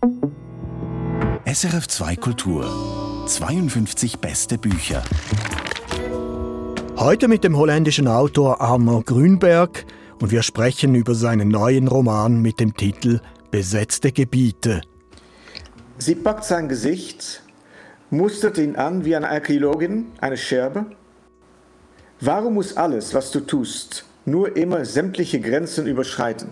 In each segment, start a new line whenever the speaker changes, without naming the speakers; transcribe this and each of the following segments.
SRF 2 Kultur 52 beste Bücher.
Heute mit dem holländischen Autor Arno Grünberg und wir sprechen über seinen neuen Roman mit dem Titel Besetzte Gebiete.
Sie packt sein Gesicht, mustert ihn an wie eine Archäologin eine Scherbe. Warum muss alles, was du tust, nur immer sämtliche Grenzen überschreiten?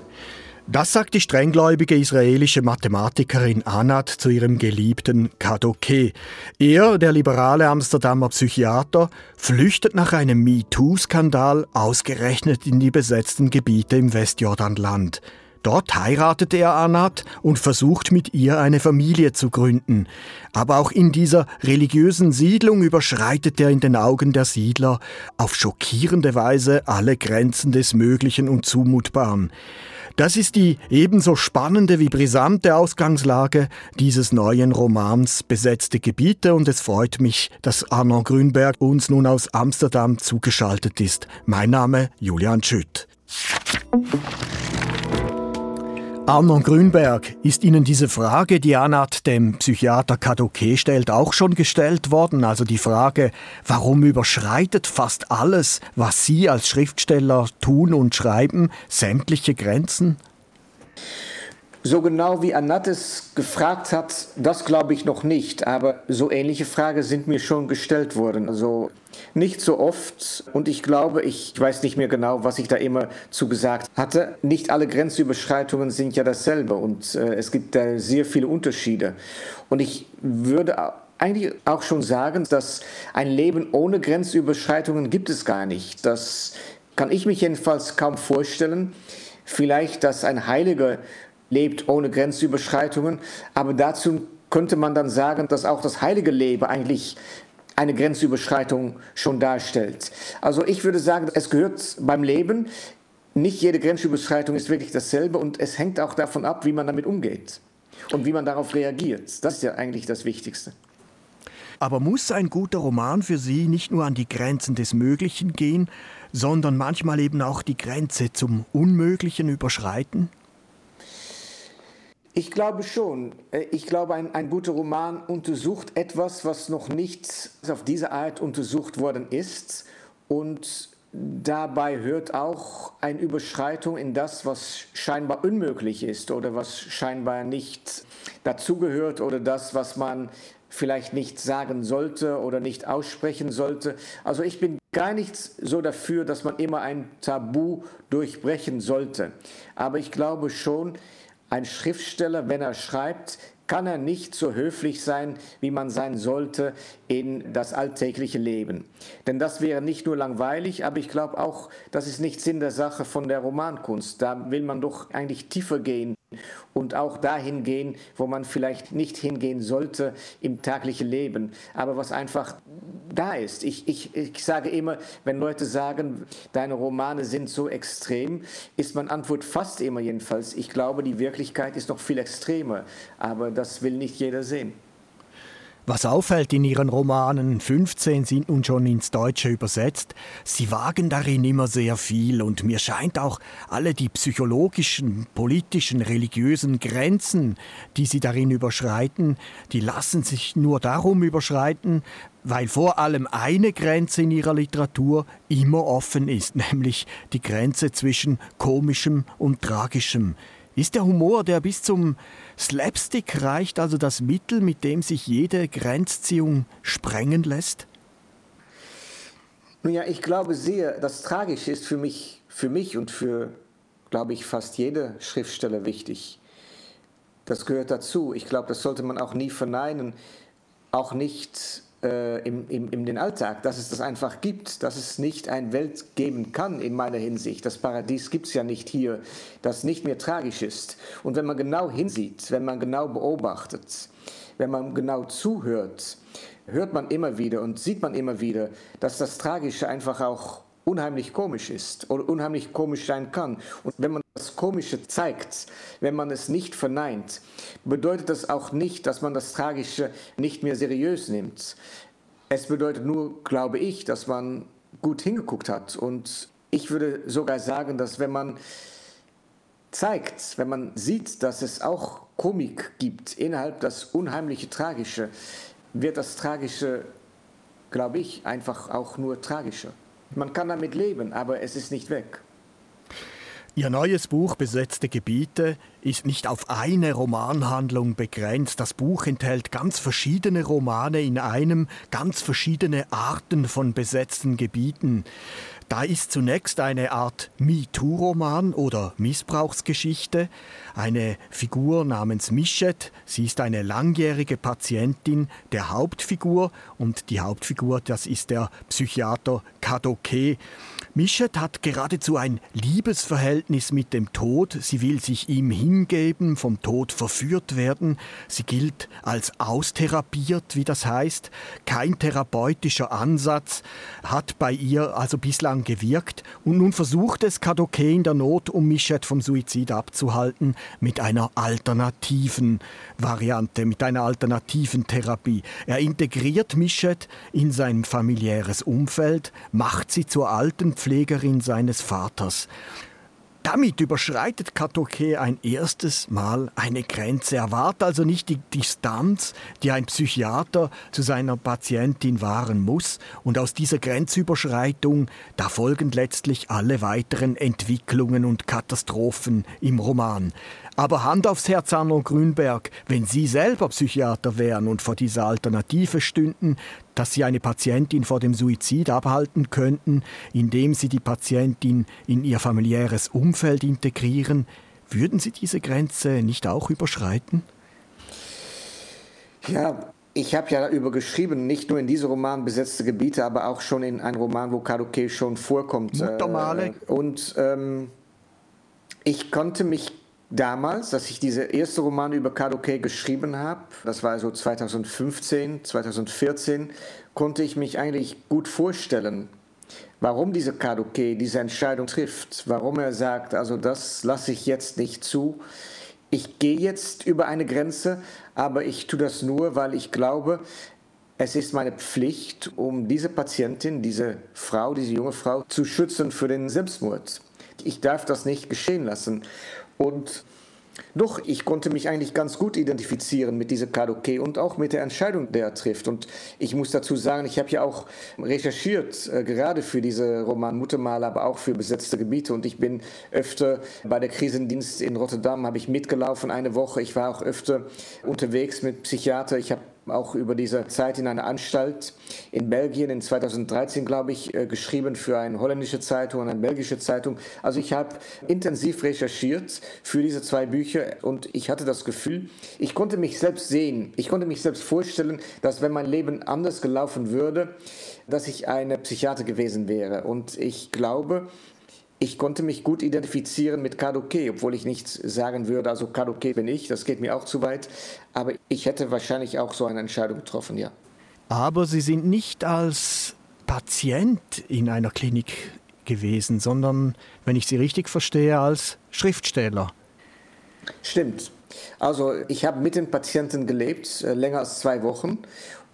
Das sagt die strenggläubige israelische Mathematikerin Anat zu ihrem geliebten Kadoke. Er, der liberale Amsterdamer Psychiater, flüchtet nach einem MeToo-Skandal ausgerechnet in die besetzten Gebiete im Westjordanland. Dort heiratet er Anat und versucht mit ihr eine Familie zu gründen. Aber auch in dieser religiösen Siedlung überschreitet er in den Augen der Siedler auf schockierende Weise alle Grenzen des Möglichen und Zumutbaren. Das ist die ebenso spannende wie brisante Ausgangslage dieses neuen Romans Besetzte Gebiete und es freut mich, dass Arno Grünberg uns nun aus Amsterdam zugeschaltet ist. Mein Name Julian Schütt. Arno Grünberg, ist Ihnen diese Frage, die Anat dem Psychiater Kadoke stellt, auch schon gestellt worden? Also die Frage, warum überschreitet fast alles, was Sie als Schriftsteller tun und schreiben, sämtliche Grenzen?
So genau wie Anattes gefragt hat, das glaube ich noch nicht, aber so ähnliche Fragen sind mir schon gestellt worden. Also nicht so oft und ich glaube, ich weiß nicht mehr genau, was ich da immer zu gesagt hatte. Nicht alle Grenzüberschreitungen sind ja dasselbe und äh, es gibt da sehr viele Unterschiede. Und ich würde eigentlich auch schon sagen, dass ein Leben ohne Grenzüberschreitungen gibt es gar nicht. Das kann ich mich jedenfalls kaum vorstellen. Vielleicht, dass ein Heiliger lebt ohne Grenzüberschreitungen. Aber dazu könnte man dann sagen, dass auch das heilige Leben eigentlich eine Grenzüberschreitung schon darstellt. Also ich würde sagen, es gehört beim Leben. Nicht jede Grenzüberschreitung ist wirklich dasselbe und es hängt auch davon ab, wie man damit umgeht und wie man darauf reagiert. Das ist ja eigentlich das Wichtigste.
Aber muss ein guter Roman für Sie nicht nur an die Grenzen des Möglichen gehen, sondern manchmal eben auch die Grenze zum Unmöglichen überschreiten?
Ich glaube schon. Äh, ich glaube, ein, ein guter Roman untersucht etwas, was noch nicht auf diese Art untersucht worden ist. Und dabei hört auch eine Überschreitung in das, was scheinbar unmöglich ist oder was scheinbar nicht dazugehört oder das, was man vielleicht nicht sagen sollte oder nicht aussprechen sollte. Also ich bin gar nicht so dafür, dass man immer ein Tabu durchbrechen sollte. Aber ich glaube schon, ein Schriftsteller, wenn er schreibt, kann er nicht so höflich sein, wie man sein sollte in das alltägliche Leben. Denn das wäre nicht nur langweilig, aber ich glaube auch, das ist nicht Sinn der Sache von der Romankunst. Da will man doch eigentlich tiefer gehen und auch dahin gehen, wo man vielleicht nicht hingehen sollte im täglichen Leben, aber was einfach da ist. Ich, ich, ich sage immer, wenn Leute sagen, deine Romane sind so extrem, ist meine Antwort fast immer jedenfalls, ich glaube, die Wirklichkeit ist noch viel extremer, aber das will nicht jeder sehen.
Was auffällt in ihren Romanen, 15 sind nun schon ins Deutsche übersetzt, sie wagen darin immer sehr viel und mir scheint auch alle die psychologischen, politischen, religiösen Grenzen, die sie darin überschreiten, die lassen sich nur darum überschreiten, weil vor allem eine Grenze in ihrer Literatur immer offen ist, nämlich die Grenze zwischen komischem und tragischem. Ist der Humor, der bis zum Slapstick reicht, also das Mittel, mit dem sich jede Grenzziehung sprengen lässt?
Nun ja, ich glaube sehr, das Tragische ist für mich, für mich und für, glaube ich, fast jede Schriftsteller wichtig. Das gehört dazu. Ich glaube, das sollte man auch nie verneinen. Auch nicht äh, im, im, in den Alltag, dass es das einfach gibt, dass es nicht eine Welt geben kann in meiner Hinsicht. Das Paradies gibt es ja nicht hier, das nicht mehr tragisch ist. Und wenn man genau hinsieht, wenn man genau beobachtet, wenn man genau zuhört, hört man immer wieder und sieht man immer wieder, dass das Tragische einfach auch unheimlich komisch ist oder unheimlich komisch sein kann. Und wenn man das Komische zeigt, wenn man es nicht verneint, bedeutet das auch nicht, dass man das Tragische nicht mehr seriös nimmt. Es bedeutet nur, glaube ich, dass man gut hingeguckt hat. Und ich würde sogar sagen, dass wenn man zeigt, wenn man sieht, dass es auch Komik gibt, innerhalb das unheimliche Tragische, wird das Tragische, glaube ich, einfach auch nur tragischer. Man kann damit leben, aber es ist nicht weg.
Ihr neues Buch Besetzte Gebiete ist nicht auf eine Romanhandlung begrenzt. Das Buch enthält ganz verschiedene Romane in einem, ganz verschiedene Arten von besetzten Gebieten. Da ist zunächst eine Art MeToo-Roman oder Missbrauchsgeschichte. Eine Figur namens Michette, sie ist eine langjährige Patientin der Hauptfigur und die Hauptfigur, das ist der Psychiater Kadoke. Michette hat geradezu ein Liebesverhältnis mit dem Tod. Sie will sich ihm hingeben, vom Tod verführt werden. Sie gilt als austherapiert, wie das heißt. Kein therapeutischer Ansatz hat bei ihr also bislang gewirkt. Und nun versucht es Kadoke in der Not, um Michette vom Suizid abzuhalten, mit einer alternativen Variante, mit einer alternativen Therapie. Er integriert Michette in sein familiäres Umfeld, macht sie zur alten Pflegerin seines Vaters. Damit überschreitet Katoke ein erstes Mal eine Grenze. Er wahrt also nicht die Distanz, die ein Psychiater zu seiner Patientin wahren muss. Und aus dieser Grenzüberschreitung, da folgen letztlich alle weiteren Entwicklungen und Katastrophen im Roman. Aber Hand aufs Herz, Arno Grünberg, wenn Sie selber Psychiater wären und vor dieser Alternative stünden, dass Sie eine Patientin vor dem Suizid abhalten könnten, indem Sie die Patientin in Ihr familiäres Umfeld integrieren, würden Sie diese Grenze nicht auch überschreiten?
Ja, ich habe ja darüber geschrieben, nicht nur in diesem Roman besetzte Gebiete, aber auch schon in einem Roman, wo Kaduke schon vorkommt.
Muttermale.
Äh, und ähm, ich konnte mich damals, dass ich diese erste Roman über Kadoke geschrieben habe, das war so 2015, 2014, konnte ich mich eigentlich gut vorstellen, warum dieser Kadoke diese Entscheidung trifft, warum er sagt, also das lasse ich jetzt nicht zu. Ich gehe jetzt über eine Grenze, aber ich tue das nur, weil ich glaube, es ist meine Pflicht, um diese Patientin, diese Frau, diese junge Frau zu schützen für den Selbstmord. Ich darf das nicht geschehen lassen. Und doch, ich konnte mich eigentlich ganz gut identifizieren mit dieser Kadoke und auch mit der Entscheidung, die er trifft. Und ich muss dazu sagen, ich habe ja auch recherchiert, äh, gerade für diese Roman Muttermal, aber auch für besetzte Gebiete. Und ich bin öfter bei der Krisendienst in Rotterdam, habe ich mitgelaufen eine Woche. Ich war auch öfter unterwegs mit Psychiater. Ich habe auch über diese Zeit in einer Anstalt in Belgien in 2013, glaube ich, äh, geschrieben für eine holländische Zeitung und eine belgische Zeitung. Also ich habe intensiv recherchiert für diese zwei Bücher und ich hatte das Gefühl, ich konnte mich selbst sehen, ich konnte mich selbst vorstellen, dass wenn mein Leben anders gelaufen würde, dass ich eine Psychiater gewesen wäre. Und ich glaube, ich konnte mich gut identifizieren mit Kadoke, obwohl ich nicht sagen würde, also Kadoke bin ich, das geht mir auch zu weit. Aber ich hätte wahrscheinlich auch so eine Entscheidung getroffen, ja.
Aber Sie sind nicht als Patient in einer Klinik gewesen, sondern, wenn ich Sie richtig verstehe, als Schriftsteller.
Stimmt. Also ich habe mit den Patienten gelebt, äh, länger als zwei Wochen.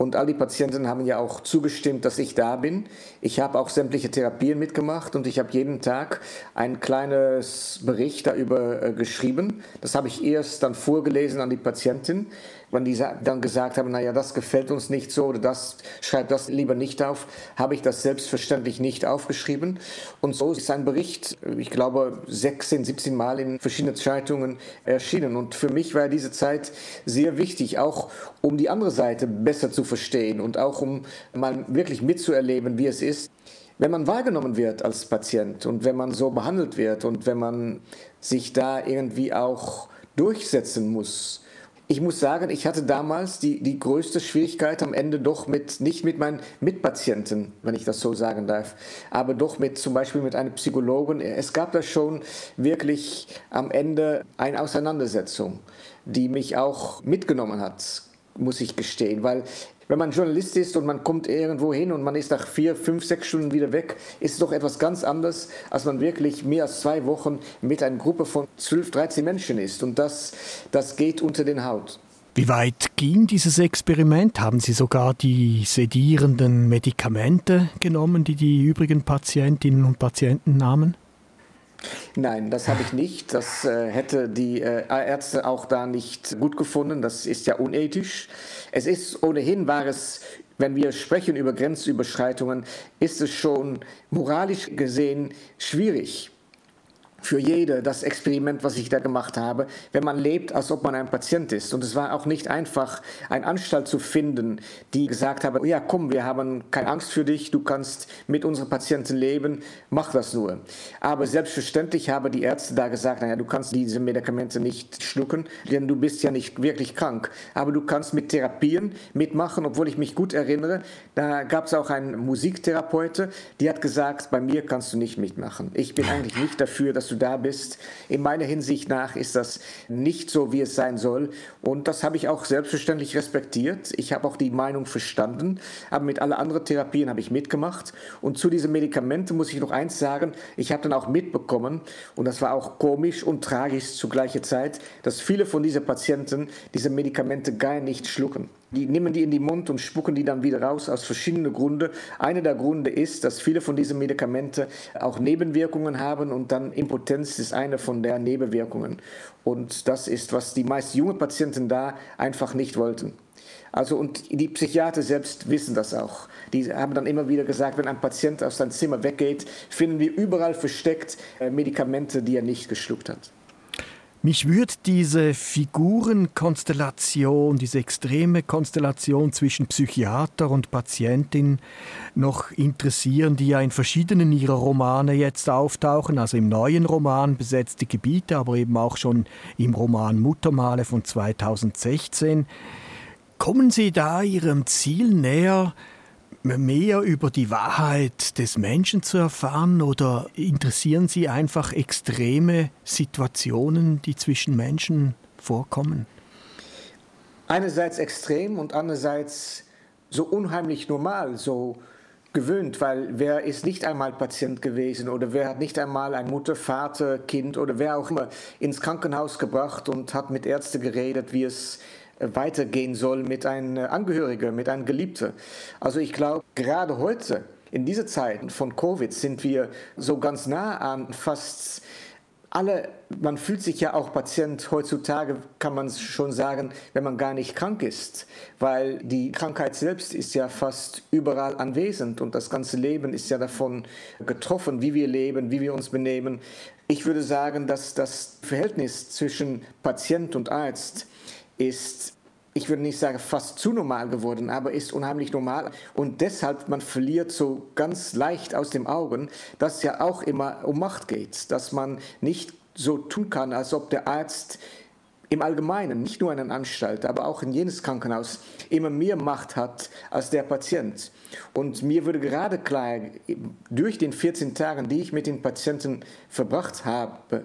Und all die Patienten haben ja auch zugestimmt, dass ich da bin. Ich habe auch sämtliche Therapien mitgemacht und ich habe jeden Tag ein kleines Bericht darüber äh, geschrieben. Das habe ich erst dann vorgelesen an die Patientin wenn die dann gesagt haben, naja, das gefällt uns nicht so oder das schreibt das lieber nicht auf, habe ich das selbstverständlich nicht aufgeschrieben. Und so ist ein Bericht, ich glaube, 16, 17 Mal in verschiedenen Zeitungen erschienen. Und für mich war diese Zeit sehr wichtig, auch um die andere Seite besser zu verstehen und auch um mal wirklich mitzuerleben, wie es ist, wenn man wahrgenommen wird als Patient und wenn man so behandelt wird und wenn man sich da irgendwie auch durchsetzen muss ich muss sagen, ich hatte damals die, die größte Schwierigkeit am Ende doch mit, nicht mit meinen Mitpatienten, wenn ich das so sagen darf, aber doch mit zum Beispiel mit einem Psychologen. Es gab da schon wirklich am Ende eine Auseinandersetzung, die mich auch mitgenommen hat, muss ich gestehen, weil wenn man Journalist ist und man kommt irgendwo hin und man ist nach vier, fünf, sechs Stunden wieder weg, ist es doch etwas ganz anderes, als man wirklich mehr als zwei Wochen mit einer Gruppe von 12, 13 Menschen ist. Und das, das geht unter den Haut.
Wie weit ging dieses Experiment? Haben Sie sogar die sedierenden Medikamente genommen, die die übrigen Patientinnen und Patienten nahmen?
Nein, das habe ich nicht. Das äh, hätte die äh, Ärzte auch da nicht gut gefunden. Das ist ja unethisch. Es ist ohnehin, war es, wenn wir sprechen über Grenzüberschreitungen, ist es schon moralisch gesehen schwierig für jede das Experiment, was ich da gemacht habe, wenn man lebt, als ob man ein Patient ist. Und es war auch nicht einfach, eine Anstalt zu finden, die gesagt habe, ja komm, wir haben keine Angst für dich, du kannst mit unseren Patienten leben, mach das nur. Aber selbstverständlich haben die Ärzte da gesagt, naja, du kannst diese Medikamente nicht schlucken, denn du bist ja nicht wirklich krank. Aber du kannst mit Therapien mitmachen, obwohl ich mich gut erinnere, da gab es auch einen Musiktherapeute, die hat gesagt, bei mir kannst du nicht mitmachen. Ich bin eigentlich nicht dafür, dass du da bist. In meiner Hinsicht nach ist das nicht so, wie es sein soll. Und das habe ich auch selbstverständlich respektiert. Ich habe auch die Meinung verstanden. Aber mit allen anderen Therapien habe ich mitgemacht. Und zu diesen Medikamenten muss ich noch eins sagen. Ich habe dann auch mitbekommen, und das war auch komisch und tragisch zu gleicher Zeit, dass viele von diesen Patienten diese Medikamente gar nicht schlucken. Die nehmen die in den Mund und spucken die dann wieder raus aus verschiedenen Gründen. Einer der Gründe ist, dass viele von diesen Medikamenten auch Nebenwirkungen haben und dann Impotenz ist eine von der Nebenwirkungen. Und das ist, was die meisten jungen Patienten da einfach nicht wollten. Also und die Psychiater selbst wissen das auch. Die haben dann immer wieder gesagt, wenn ein Patient aus seinem Zimmer weggeht, finden wir überall versteckt äh, Medikamente, die er nicht geschluckt hat.
Mich würde diese Figurenkonstellation, diese extreme Konstellation zwischen Psychiater und Patientin noch interessieren, die ja in verschiedenen ihrer Romane jetzt auftauchen, also im neuen Roman Besetzte Gebiete, aber eben auch schon im Roman Muttermale von 2016. Kommen Sie da Ihrem Ziel näher, mehr über die Wahrheit des Menschen zu erfahren oder interessieren Sie einfach extreme Situationen, die zwischen Menschen vorkommen?
Einerseits extrem und andererseits so unheimlich normal, so gewöhnt, weil wer ist nicht einmal Patient gewesen oder wer hat nicht einmal ein Mutter, Vater, Kind oder wer auch immer ins Krankenhaus gebracht und hat mit Ärzten geredet, wie es weitergehen soll mit einem Angehörigen, mit einem Geliebten. Also ich glaube, gerade heute, in dieser Zeit von Covid, sind wir so ganz nah an fast alle, man fühlt sich ja auch Patient heutzutage, kann man schon sagen, wenn man gar nicht krank ist, weil die Krankheit selbst ist ja fast überall anwesend und das ganze Leben ist ja davon getroffen, wie wir leben, wie wir uns benehmen. Ich würde sagen, dass das Verhältnis zwischen Patient und Arzt ist, ich würde nicht sagen fast zu normal geworden, aber ist unheimlich normal. Und deshalb, man verliert so ganz leicht aus den Augen, dass es ja auch immer um Macht geht, dass man nicht so tun kann, als ob der Arzt im Allgemeinen, nicht nur in einer Anstalt, aber auch in jenes Krankenhaus, immer mehr Macht hat als der Patient. Und mir würde gerade klar, durch den 14 Tagen, die ich mit den Patienten verbracht habe,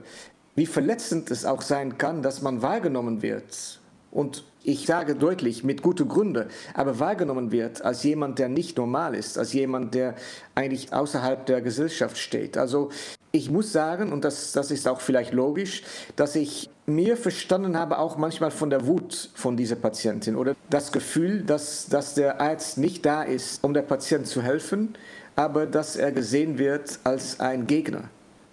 wie verletzend es auch sein kann, dass man wahrgenommen wird und ich sage deutlich, mit guten Gründen, aber wahrgenommen wird als jemand, der nicht normal ist, als jemand, der eigentlich außerhalb der Gesellschaft steht. Also ich muss sagen, und das, das ist auch vielleicht logisch, dass ich mir verstanden habe, auch manchmal von der Wut von dieser Patientin oder das Gefühl, dass, dass der Arzt nicht da ist, um der Patient zu helfen, aber dass er gesehen wird als ein Gegner.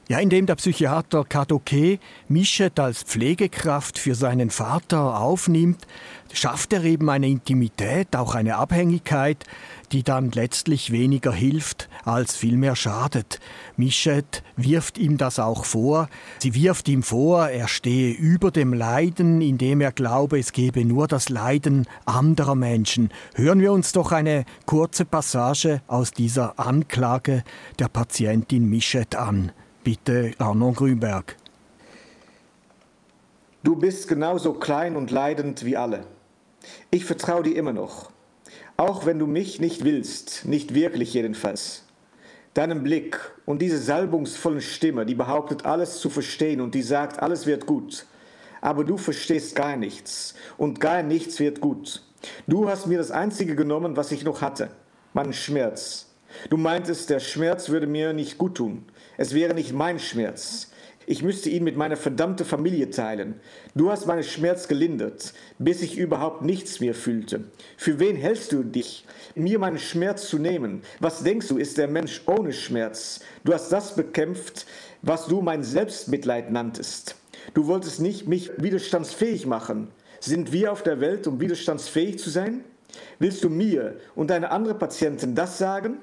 Ja, indem der Psychiater Kadoke Mischet als Pflegekraft für seinen Vater aufnimmt, schafft er eben eine Intimität, auch eine Abhängigkeit, die dann letztlich weniger hilft, als vielmehr schadet. Mischet wirft ihm das auch vor. Sie wirft ihm vor, er stehe über dem Leiden, indem er glaube, es gebe nur das Leiden anderer Menschen. Hören wir uns doch eine kurze Passage aus dieser Anklage der Patientin Mischet an. Bitte, Arnon Grünberg.
Du bist genauso klein und leidend wie alle. Ich vertraue dir immer noch. Auch wenn du mich nicht willst, nicht wirklich jedenfalls. Deinem Blick und diese salbungsvollen Stimme, die behauptet, alles zu verstehen und die sagt, alles wird gut. Aber du verstehst gar nichts und gar nichts wird gut. Du hast mir das Einzige genommen, was ich noch hatte, meinen Schmerz. Du meintest, der Schmerz würde mir nicht gut tun. Es wäre nicht mein Schmerz. Ich müsste ihn mit meiner verdammten Familie teilen. Du hast meinen Schmerz gelindert, bis ich überhaupt nichts mehr fühlte. Für wen hältst du dich, mir meinen Schmerz zu nehmen? Was denkst du, ist der Mensch ohne Schmerz? Du hast das bekämpft, was du mein Selbstmitleid nanntest. Du wolltest nicht mich widerstandsfähig machen. Sind wir auf der Welt, um widerstandsfähig zu sein? Willst du mir und deine anderen Patienten das sagen?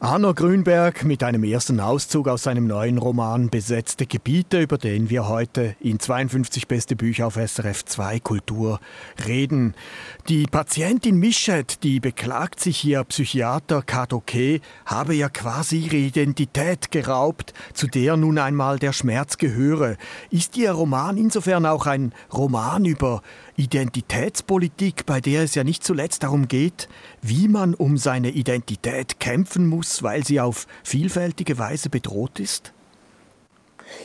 Arno Grünberg mit einem ersten Auszug aus seinem neuen Roman Besetzte Gebiete, über den wir heute in 52 beste Bücher auf SRF 2 Kultur reden. Die Patientin Mischet, die beklagt sich, ihr Psychiater Kadoke habe ja quasi ihre Identität geraubt, zu der nun einmal der Schmerz gehöre. Ist Ihr Roman insofern auch ein Roman über Identitätspolitik, bei der es ja nicht zuletzt darum geht, wie man um seine Identität kämpfen muss, weil sie auf vielfältige Weise bedroht ist?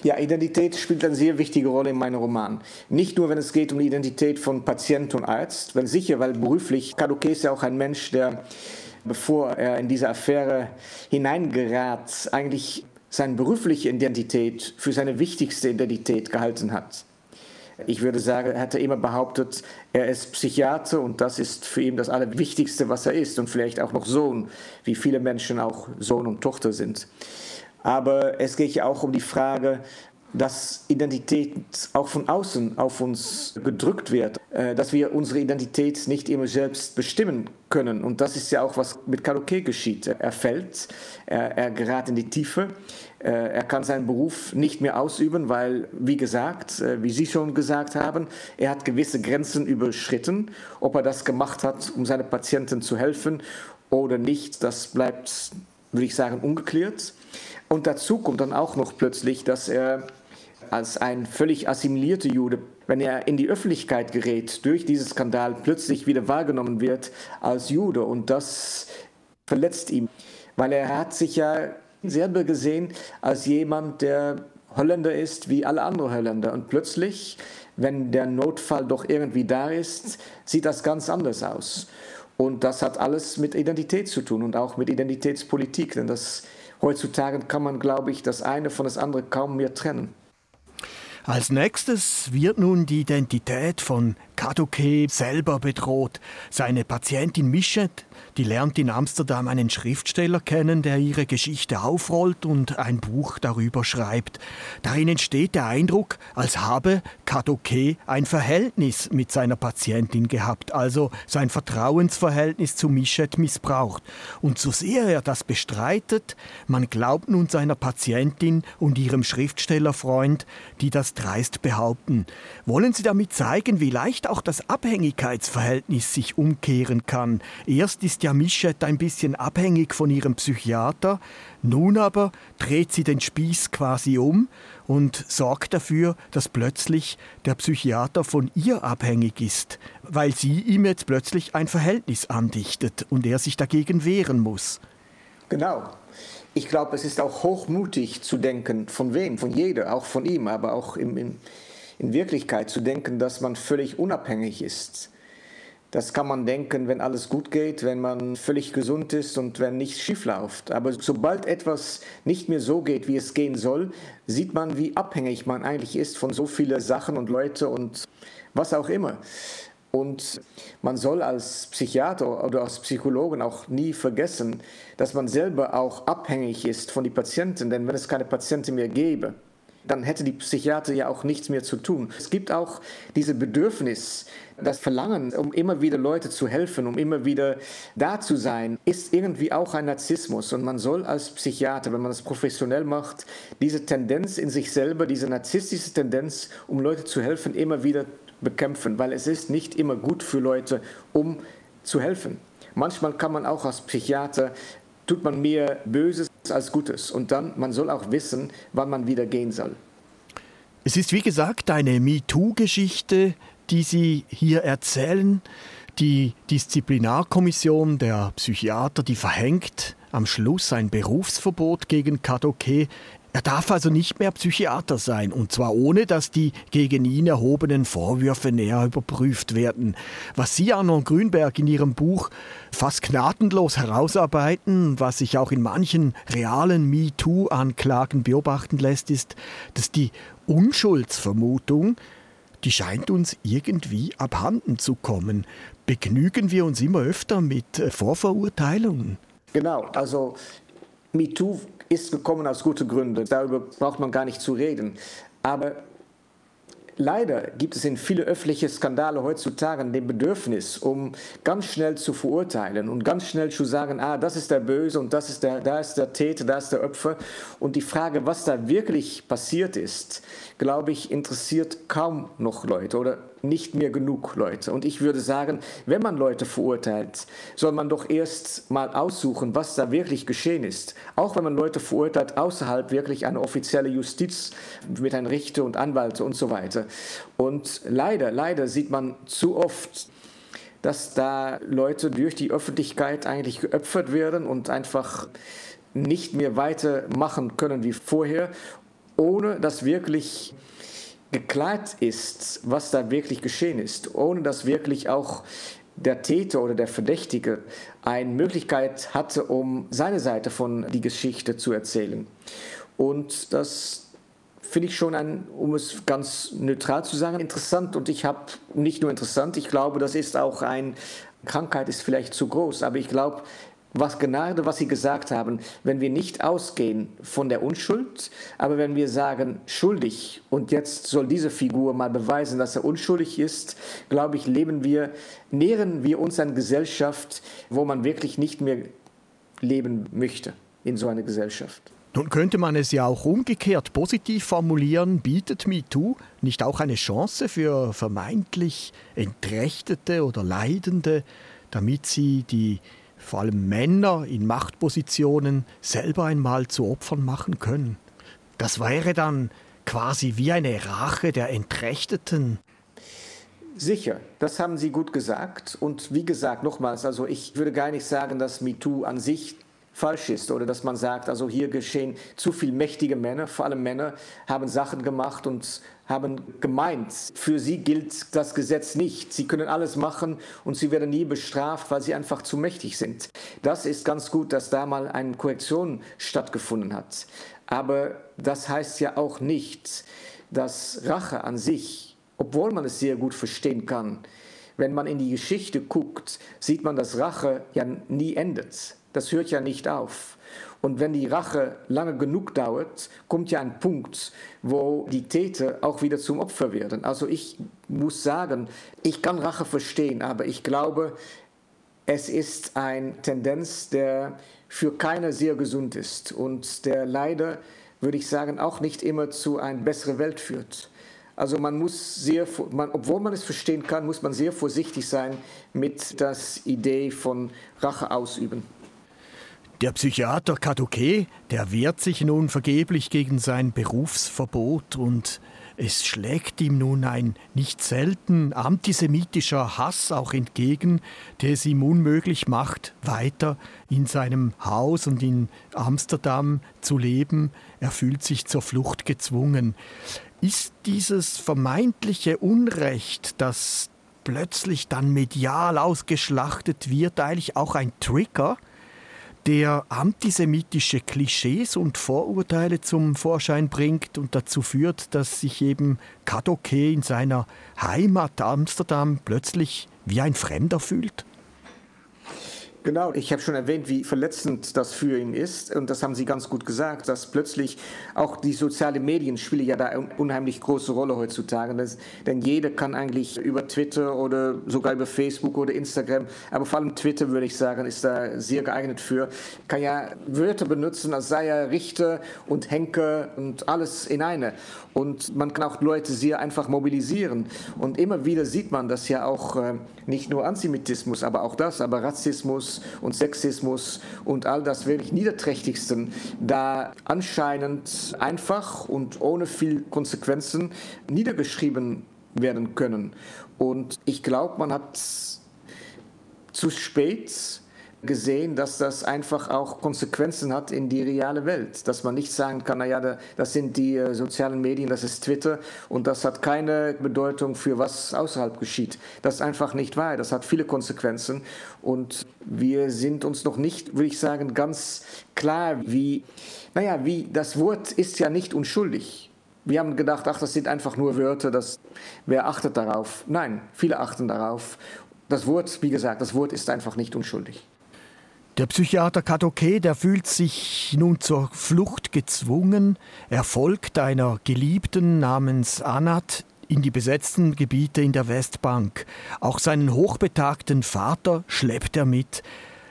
Ja, Identität spielt eine sehr wichtige Rolle in meinem Roman. Nicht nur, wenn es geht um die Identität von Patient und Arzt, weil sicher, weil beruflich, Kaduke ist ja auch ein Mensch, der, bevor er in diese Affäre hineingerat, eigentlich seine berufliche Identität für seine wichtigste Identität gehalten hat. Ich würde sagen, er hatte immer behauptet, er ist Psychiater und das ist für ihn das Allerwichtigste, was er ist und vielleicht auch noch Sohn, wie viele Menschen auch Sohn und Tochter sind. Aber es geht ja auch um die Frage, dass Identität auch von außen auf uns gedrückt wird, äh, dass wir unsere Identität nicht immer selbst bestimmen können. Und das ist ja auch, was mit Kaluke geschieht. Er fällt, er, er gerät in die Tiefe, er kann seinen Beruf nicht mehr ausüben, weil, wie gesagt, äh, wie Sie schon gesagt haben, er hat gewisse Grenzen überschritten. Ob er das gemacht hat, um seinen Patienten zu helfen oder nicht, das bleibt, würde ich sagen, ungeklärt. Und dazu kommt dann auch noch plötzlich, dass er als ein völlig assimilierter Jude, wenn er in die Öffentlichkeit gerät, durch diesen Skandal plötzlich wieder wahrgenommen wird als Jude. Und das verletzt ihn, weil er hat sich ja selber gesehen als jemand, der Holländer ist wie alle anderen Holländer. Und plötzlich, wenn der Notfall doch irgendwie da ist, sieht das ganz anders aus. Und das hat alles mit Identität zu tun und auch mit Identitätspolitik. Denn das, heutzutage kann man, glaube ich, das eine von das andere kaum mehr trennen.
Als nächstes wird nun die Identität von Kadoke selber bedroht. Seine Patientin Michette die lernt in Amsterdam einen Schriftsteller kennen, der ihre Geschichte aufrollt und ein Buch darüber schreibt. Darin entsteht der Eindruck, als habe Kadoke ein Verhältnis mit seiner Patientin gehabt, also sein Vertrauensverhältnis zu Michet missbraucht. Und so sehr er das bestreitet, man glaubt nun seiner Patientin und ihrem Schriftstellerfreund, die das dreist behaupten. Wollen Sie damit zeigen, wie leicht auch das Abhängigkeitsverhältnis sich umkehren kann? Erst ist ja ja Michette ein bisschen abhängig von ihrem Psychiater. Nun aber dreht sie den Spieß quasi um und sorgt dafür, dass plötzlich der Psychiater von ihr abhängig ist, weil sie ihm jetzt plötzlich ein Verhältnis andichtet und er sich dagegen wehren muss.
Genau. Ich glaube, es ist auch hochmutig zu denken, von wem, von jeder, auch von ihm, aber auch in, in, in Wirklichkeit zu denken, dass man völlig unabhängig ist das kann man denken, wenn alles gut geht, wenn man völlig gesund ist und wenn nichts schief läuft. Aber sobald etwas nicht mehr so geht, wie es gehen soll, sieht man, wie abhängig man eigentlich ist von so vielen Sachen und Leute und was auch immer. Und man soll als Psychiater oder als Psychologen auch nie vergessen, dass man selber auch abhängig ist von den Patienten. Denn wenn es keine Patienten mehr gäbe, dann hätte die Psychiater ja auch nichts mehr zu tun. Es gibt auch dieses Bedürfnis, das Verlangen, um immer wieder Leute zu helfen, um immer wieder da zu sein, ist irgendwie auch ein Narzissmus. Und man soll als Psychiater, wenn man das professionell macht, diese Tendenz in sich selber, diese narzisstische Tendenz, um Leute zu helfen, immer wieder bekämpfen, weil es ist nicht immer gut für Leute, um zu helfen. Manchmal kann man auch als Psychiater tut man mehr Böses als Gutes. Und dann, man soll auch wissen, wann man wieder gehen soll.
Es ist wie gesagt eine MeToo-Geschichte, die Sie hier erzählen. Die Disziplinarkommission der Psychiater, die verhängt am Schluss ein Berufsverbot gegen Kadoke. Er darf also nicht mehr Psychiater sein, und zwar ohne, dass die gegen ihn erhobenen Vorwürfe näher überprüft werden. Was Sie, Arnon Grünberg, in Ihrem Buch fast gnadenlos herausarbeiten, was sich auch in manchen realen MeToo-Anklagen beobachten lässt, ist, dass die Unschuldsvermutung, die scheint uns irgendwie abhanden zu kommen. Begnügen wir uns immer öfter mit Vorverurteilungen?
Genau, also MeToo ist gekommen aus guten Gründen. Darüber braucht man gar nicht zu reden. Aber Leider gibt es in viele öffentliche Skandale heutzutage den Bedürfnis, um ganz schnell zu verurteilen und ganz schnell zu sagen, ah, das ist der Böse und das ist der, da ist der Täter, da ist der Opfer. Und die Frage, was da wirklich passiert ist, glaube ich, interessiert kaum noch Leute oder nicht mehr genug Leute. Und ich würde sagen, wenn man Leute verurteilt, soll man doch erst mal aussuchen, was da wirklich geschehen ist. Auch wenn man Leute verurteilt außerhalb wirklich einer offiziellen Justiz mit einem Richter und Anwalt und so weiter. Und leider, leider sieht man zu oft, dass da Leute durch die Öffentlichkeit eigentlich geopfert werden und einfach nicht mehr weitermachen können wie vorher, ohne dass wirklich geklärt ist, was da wirklich geschehen ist, ohne dass wirklich auch der Täter oder der Verdächtige eine Möglichkeit hatte, um seine Seite von die Geschichte zu erzählen. Und das finde ich schon, ein, um es ganz neutral zu sagen, interessant. Und ich habe nicht nur interessant, ich glaube, das ist auch eine Krankheit ist vielleicht zu groß, aber ich glaube, was Gnade, was Sie gesagt haben, wenn wir nicht ausgehen von der Unschuld, aber wenn wir sagen, schuldig und jetzt soll diese Figur mal beweisen, dass er unschuldig ist, glaube ich, leben wir, nähren wir uns an Gesellschaft, wo man wirklich nicht mehr leben möchte in so einer Gesellschaft.
Nun könnte man es ja auch umgekehrt positiv formulieren, bietet MeToo nicht auch eine Chance für vermeintlich Entrechtete oder Leidende, damit sie die vor allem Männer in Machtpositionen selber einmal zu Opfern machen können. Das wäre dann quasi wie eine Rache der Entrechteten.
Sicher, das haben Sie gut gesagt. Und wie gesagt, nochmals, also ich würde gar nicht sagen, dass MeToo an sich falsch ist oder dass man sagt, also hier geschehen zu viel mächtige Männer, vor allem Männer haben Sachen gemacht und haben gemeint, für sie gilt das Gesetz nicht. Sie können alles machen und sie werden nie bestraft, weil sie einfach zu mächtig sind. Das ist ganz gut, dass da mal eine Korrektion stattgefunden hat. Aber das heißt ja auch nicht, dass Rache an sich, obwohl man es sehr gut verstehen kann, wenn man in die Geschichte guckt, sieht man, dass Rache ja nie endet. Das hört ja nicht auf. Und wenn die Rache lange genug dauert, kommt ja ein Punkt, wo die Täter auch wieder zum Opfer werden. Also ich muss sagen, ich kann Rache verstehen, aber ich glaube, es ist eine Tendenz, der für keiner sehr gesund ist und der leider, würde ich sagen, auch nicht immer zu einer besseren Welt führt. Also man muss sehr, man, obwohl man es verstehen kann, muss man sehr vorsichtig sein mit der Idee von Rache ausüben.
Der Psychiater Kaduke, der wehrt sich nun vergeblich gegen sein Berufsverbot und es schlägt ihm nun ein nicht selten antisemitischer Hass auch entgegen, der es ihm unmöglich macht, weiter in seinem Haus und in Amsterdam zu leben. Er fühlt sich zur Flucht gezwungen. Ist dieses vermeintliche Unrecht, das plötzlich dann medial ausgeschlachtet wird, eigentlich auch ein Trigger? Der antisemitische Klischees und Vorurteile zum Vorschein bringt und dazu führt, dass sich eben Kadoke in seiner Heimat Amsterdam plötzlich wie ein Fremder fühlt?
Genau, ich habe schon erwähnt, wie verletzend das für ihn ist. Und das haben Sie ganz gut gesagt, dass plötzlich auch die sozialen Medien spielen ja da eine unheimlich große Rolle heutzutage. Das, denn jeder kann eigentlich über Twitter oder sogar über Facebook oder Instagram, aber vor allem Twitter würde ich sagen, ist da sehr geeignet für, kann ja Wörter benutzen, als sei er Richter und Henker und alles in eine. Und man kann auch Leute sehr einfach mobilisieren. Und immer wieder sieht man, dass ja auch äh, nicht nur Antisemitismus, aber auch das, aber Rassismus und Sexismus und all das wirklich Niederträchtigsten da anscheinend einfach und ohne viel Konsequenzen niedergeschrieben werden können. Und ich glaube, man hat zu spät gesehen, dass das einfach auch Konsequenzen hat in die reale Welt. Dass man nicht sagen kann, naja, das sind die äh, sozialen Medien, das ist Twitter und das hat keine Bedeutung für was außerhalb geschieht. Das ist einfach nicht wahr. Das hat viele Konsequenzen und wir sind uns noch nicht, würde ich sagen, ganz klar, wie, naja, wie das Wort ist ja nicht unschuldig. Wir haben gedacht, ach, das sind einfach nur Wörter, das, wer achtet darauf? Nein, viele achten darauf. Das Wort, wie gesagt, das Wort ist einfach nicht unschuldig.
Der Psychiater Kadoke, der fühlt sich nun zur Flucht gezwungen. Er folgt einer Geliebten namens Anat in die besetzten Gebiete in der Westbank. Auch seinen hochbetagten Vater schleppt er mit.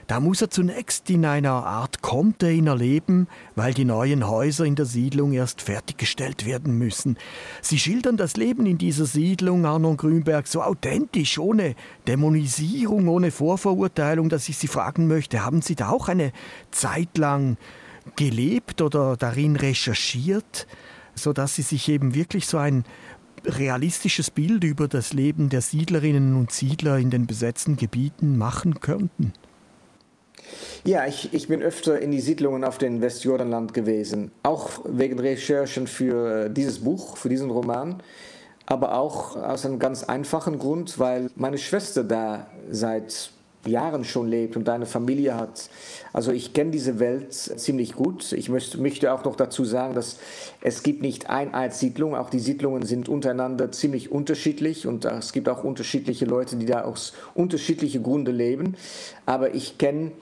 Da muss er zunächst in einer Art Container leben, weil die neuen Häuser in der Siedlung erst fertiggestellt werden müssen. Sie schildern das Leben in dieser Siedlung, Arnon Grünberg, so authentisch, ohne Dämonisierung, ohne Vorverurteilung, dass ich Sie fragen möchte, haben Sie da auch eine Zeit lang gelebt oder darin recherchiert, sodass Sie sich eben wirklich so ein realistisches Bild über das Leben der Siedlerinnen und Siedler in den besetzten Gebieten machen könnten?
Ja, ich, ich bin öfter in die Siedlungen auf dem Westjordanland gewesen, auch wegen Recherchen für äh, dieses Buch, für diesen Roman, aber auch aus einem ganz einfachen Grund, weil meine Schwester da seit Jahren schon lebt und eine Familie hat. Also ich kenne diese Welt ziemlich gut. Ich möchte, auch noch dazu sagen, dass es gibt nicht ein als Siedlung. Auch die Siedlungen sind untereinander ziemlich unterschiedlich und es gibt auch unterschiedliche Leute, die da aus unterschiedlichen Gründen leben. Aber ich kenne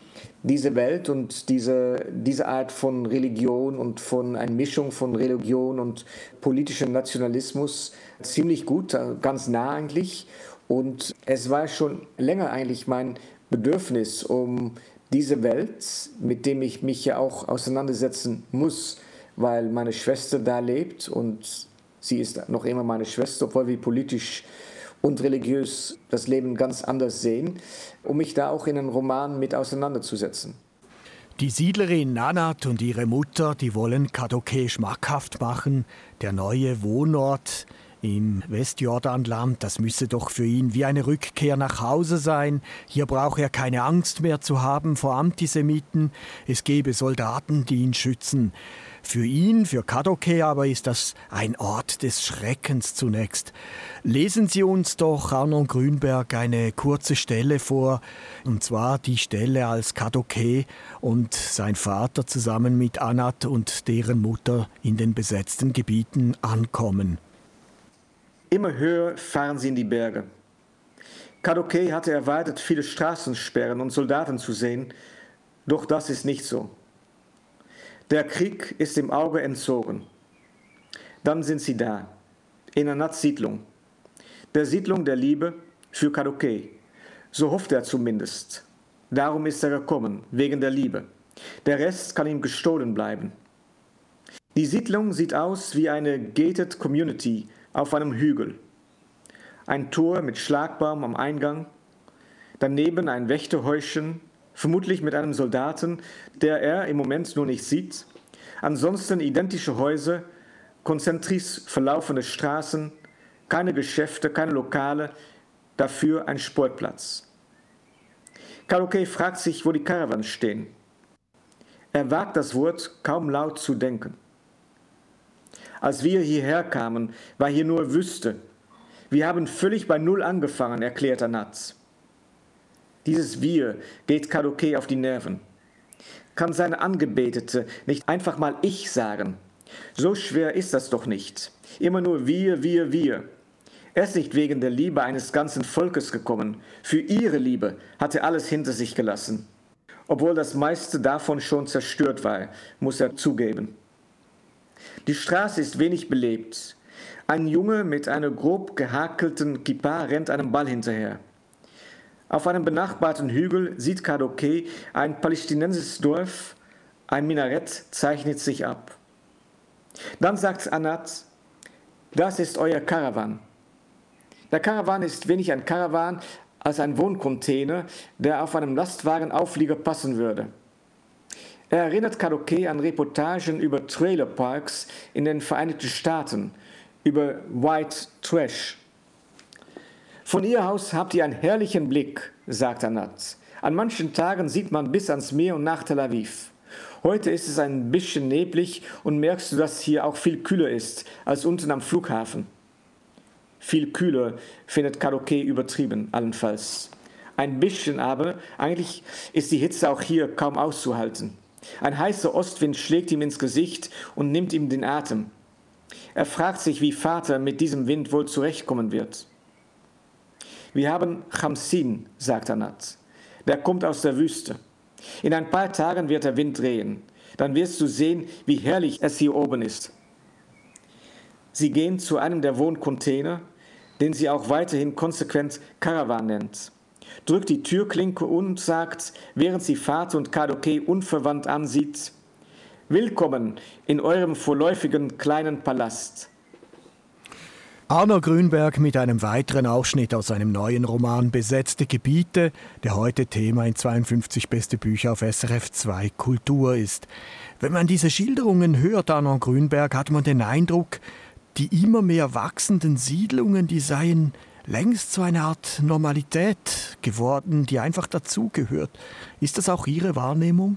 diese Welt und diese, diese Art von Religion und von einer Mischung von Religion und politischem Nationalismus ziemlich gut, ganz nah eigentlich. Und es war schon länger eigentlich mein Bedürfnis, um diese Welt, mit dem ich mich ja auch auseinandersetzen muss, weil meine Schwester da lebt und sie ist noch immer meine Schwester, obwohl wir politisch und religiös das Leben ganz anders sehen, um mich da auch in einen Roman mit auseinanderzusetzen.
Die Siedlerin Nanat und ihre Mutter, die wollen Kadoke schmackhaft machen. Der neue Wohnort im Westjordanland, das müsse doch für ihn wie eine Rückkehr nach Hause sein. Hier brauche er keine Angst mehr zu haben vor Antisemiten. Es gebe Soldaten, die ihn schützen. Für ihn, für Kadoke aber ist das ein Ort des Schreckens zunächst. Lesen Sie uns doch, Arnon Grünberg, eine kurze Stelle vor, und zwar die Stelle, als Kadoke und sein Vater zusammen mit Anat und deren Mutter in den besetzten Gebieten ankommen.
Immer höher fahren sie in die Berge. Kadoke hatte erwartet, viele Straßensperren und Soldaten zu sehen, doch das ist nicht so. Der Krieg ist dem Auge entzogen. Dann sind sie da, in einer Siedlung. Der Siedlung der Liebe für Kadoke. So hofft er zumindest. Darum ist er gekommen, wegen der Liebe. Der Rest kann ihm gestohlen bleiben. Die Siedlung sieht aus wie eine gated Community auf einem Hügel. Ein Tor mit Schlagbaum am Eingang, daneben ein Wächterhäuschen, vermutlich mit einem Soldaten, der er im Moment nur nicht sieht. Ansonsten identische Häuser, konzentrisch verlaufende Straßen, keine Geschäfte, keine Lokale, dafür ein Sportplatz. Karoke fragt sich, wo die Caravans stehen. Er wagt das Wort kaum laut zu denken. Als wir hierher kamen, war hier nur Wüste. Wir haben völlig bei Null angefangen, erklärt Anatz. Dieses Wir geht Kadoke auf die Nerven. Kann seine Angebetete nicht einfach mal Ich sagen? So schwer ist das doch nicht. Immer nur wir, wir, wir. Er ist nicht wegen der Liebe eines ganzen Volkes gekommen. Für ihre Liebe hat er alles hinter sich gelassen. Obwohl das meiste davon schon zerstört war, muss er zugeben. Die Straße ist wenig belebt. Ein Junge mit einer grob gehakelten Kippa rennt einem Ball hinterher. Auf einem benachbarten Hügel sieht Kadoke ein palästinensisches Dorf, ein Minarett zeichnet sich ab. Dann sagt Anat, das ist euer Karawan. Der Karawan ist wenig ein Karawan als ein Wohncontainer, der auf einem Lastwagenauflieger passen würde. Er erinnert Kadoke an Reportagen über Trailerparks in den Vereinigten Staaten, über White Trash. Von ihr aus habt ihr einen herrlichen Blick, sagt Anat. An manchen Tagen sieht man bis ans Meer und nach Tel Aviv. Heute ist es ein bisschen neblig und merkst du, dass hier auch viel kühler ist als unten am Flughafen. Viel kühler findet Kadoke übertrieben, allenfalls. Ein bisschen aber, eigentlich ist die Hitze auch hier kaum auszuhalten. Ein heißer Ostwind schlägt ihm ins Gesicht und nimmt ihm den Atem. Er fragt sich, wie Vater mit diesem Wind wohl zurechtkommen wird. Wir haben Chamsin, sagt Anat. Der kommt aus der Wüste. In ein paar Tagen wird der Wind drehen. Dann wirst du sehen, wie herrlich es hier oben ist. Sie gehen zu einem der Wohncontainer, den sie auch weiterhin konsequent Caravan nennt. Drückt die Türklinke und sagt, während sie Vater und Kadoke unverwandt ansieht, Willkommen in eurem vorläufigen kleinen Palast.
Arno Grünberg mit einem weiteren Ausschnitt aus seinem neuen Roman Besetzte Gebiete, der heute Thema in 52 beste Bücher auf SRF 2 Kultur ist. Wenn man diese Schilderungen hört, Arno Grünberg, hat man den Eindruck, die immer mehr wachsenden Siedlungen, die seien längst zu einer Art Normalität geworden, die einfach dazugehört. Ist das auch Ihre Wahrnehmung?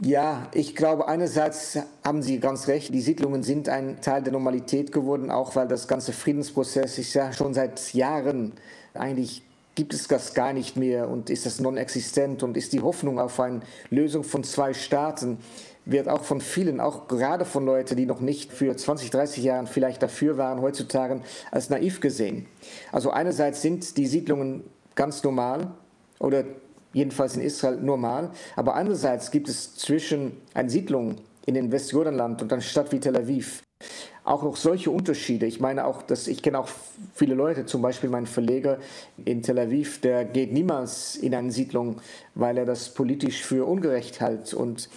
Ja, ich glaube, einerseits haben Sie ganz recht, die Siedlungen sind ein Teil der Normalität geworden, auch weil das ganze Friedensprozess ist ja schon seit Jahren eigentlich gibt es das gar nicht mehr und ist das non-existent und ist die Hoffnung auf eine Lösung von zwei Staaten wird auch von vielen, auch gerade von Leuten, die noch nicht für 20, 30 Jahren vielleicht dafür waren, heutzutage als naiv gesehen. Also einerseits sind die Siedlungen ganz normal oder jedenfalls in Israel normal. Aber andererseits gibt es zwischen einer Siedlung in den Westjordanland und einer Stadt wie Tel Aviv auch noch solche Unterschiede. Ich meine auch, dass ich kenne auch viele Leute, zum Beispiel mein Verleger in Tel Aviv, der geht niemals in eine Siedlung, weil er das politisch für ungerecht hält. Und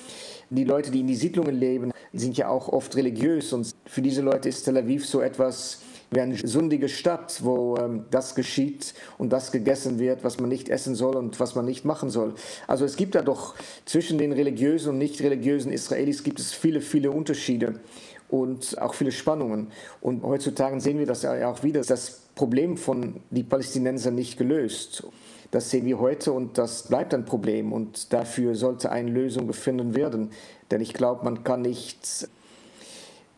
die Leute, die in die Siedlungen leben, sind ja auch oft religiös und für diese Leute ist Tel Aviv so etwas wie eine sündige Stadt, wo ähm, das geschieht und das gegessen wird, was man nicht essen soll und was man nicht machen soll. Also es gibt da doch zwischen den religiösen und nicht religiösen Israelis gibt es viele, viele Unterschiede und auch viele Spannungen. Und heutzutage sehen wir das ja auch wieder, das Problem von den Palästinensern nicht gelöst. Das sehen wir heute und das bleibt ein Problem und dafür sollte eine Lösung gefunden werden. Denn ich glaube, man kann nicht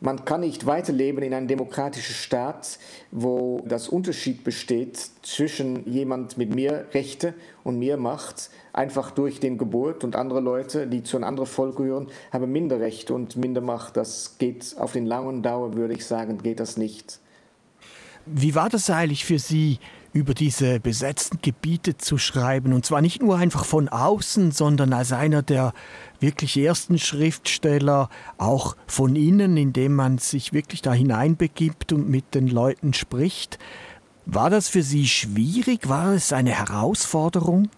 man kann nicht weiterleben in einem demokratischen Staat, wo das Unterschied besteht zwischen jemand mit mehr Rechte und mehr Macht, einfach durch den Geburt und andere Leute, die zu einem anderen Volk gehören, haben minder Rechte und minder Macht. Das geht auf den langen Dauer, würde ich sagen, geht das nicht.
Wie war das eigentlich für Sie, über diese besetzten Gebiete zu schreiben? Und zwar nicht nur einfach von außen, sondern als einer der wirklich ersten Schriftsteller, auch von innen, indem man sich wirklich da hineinbegibt und mit den Leuten spricht. War das für Sie schwierig? War es eine Herausforderung?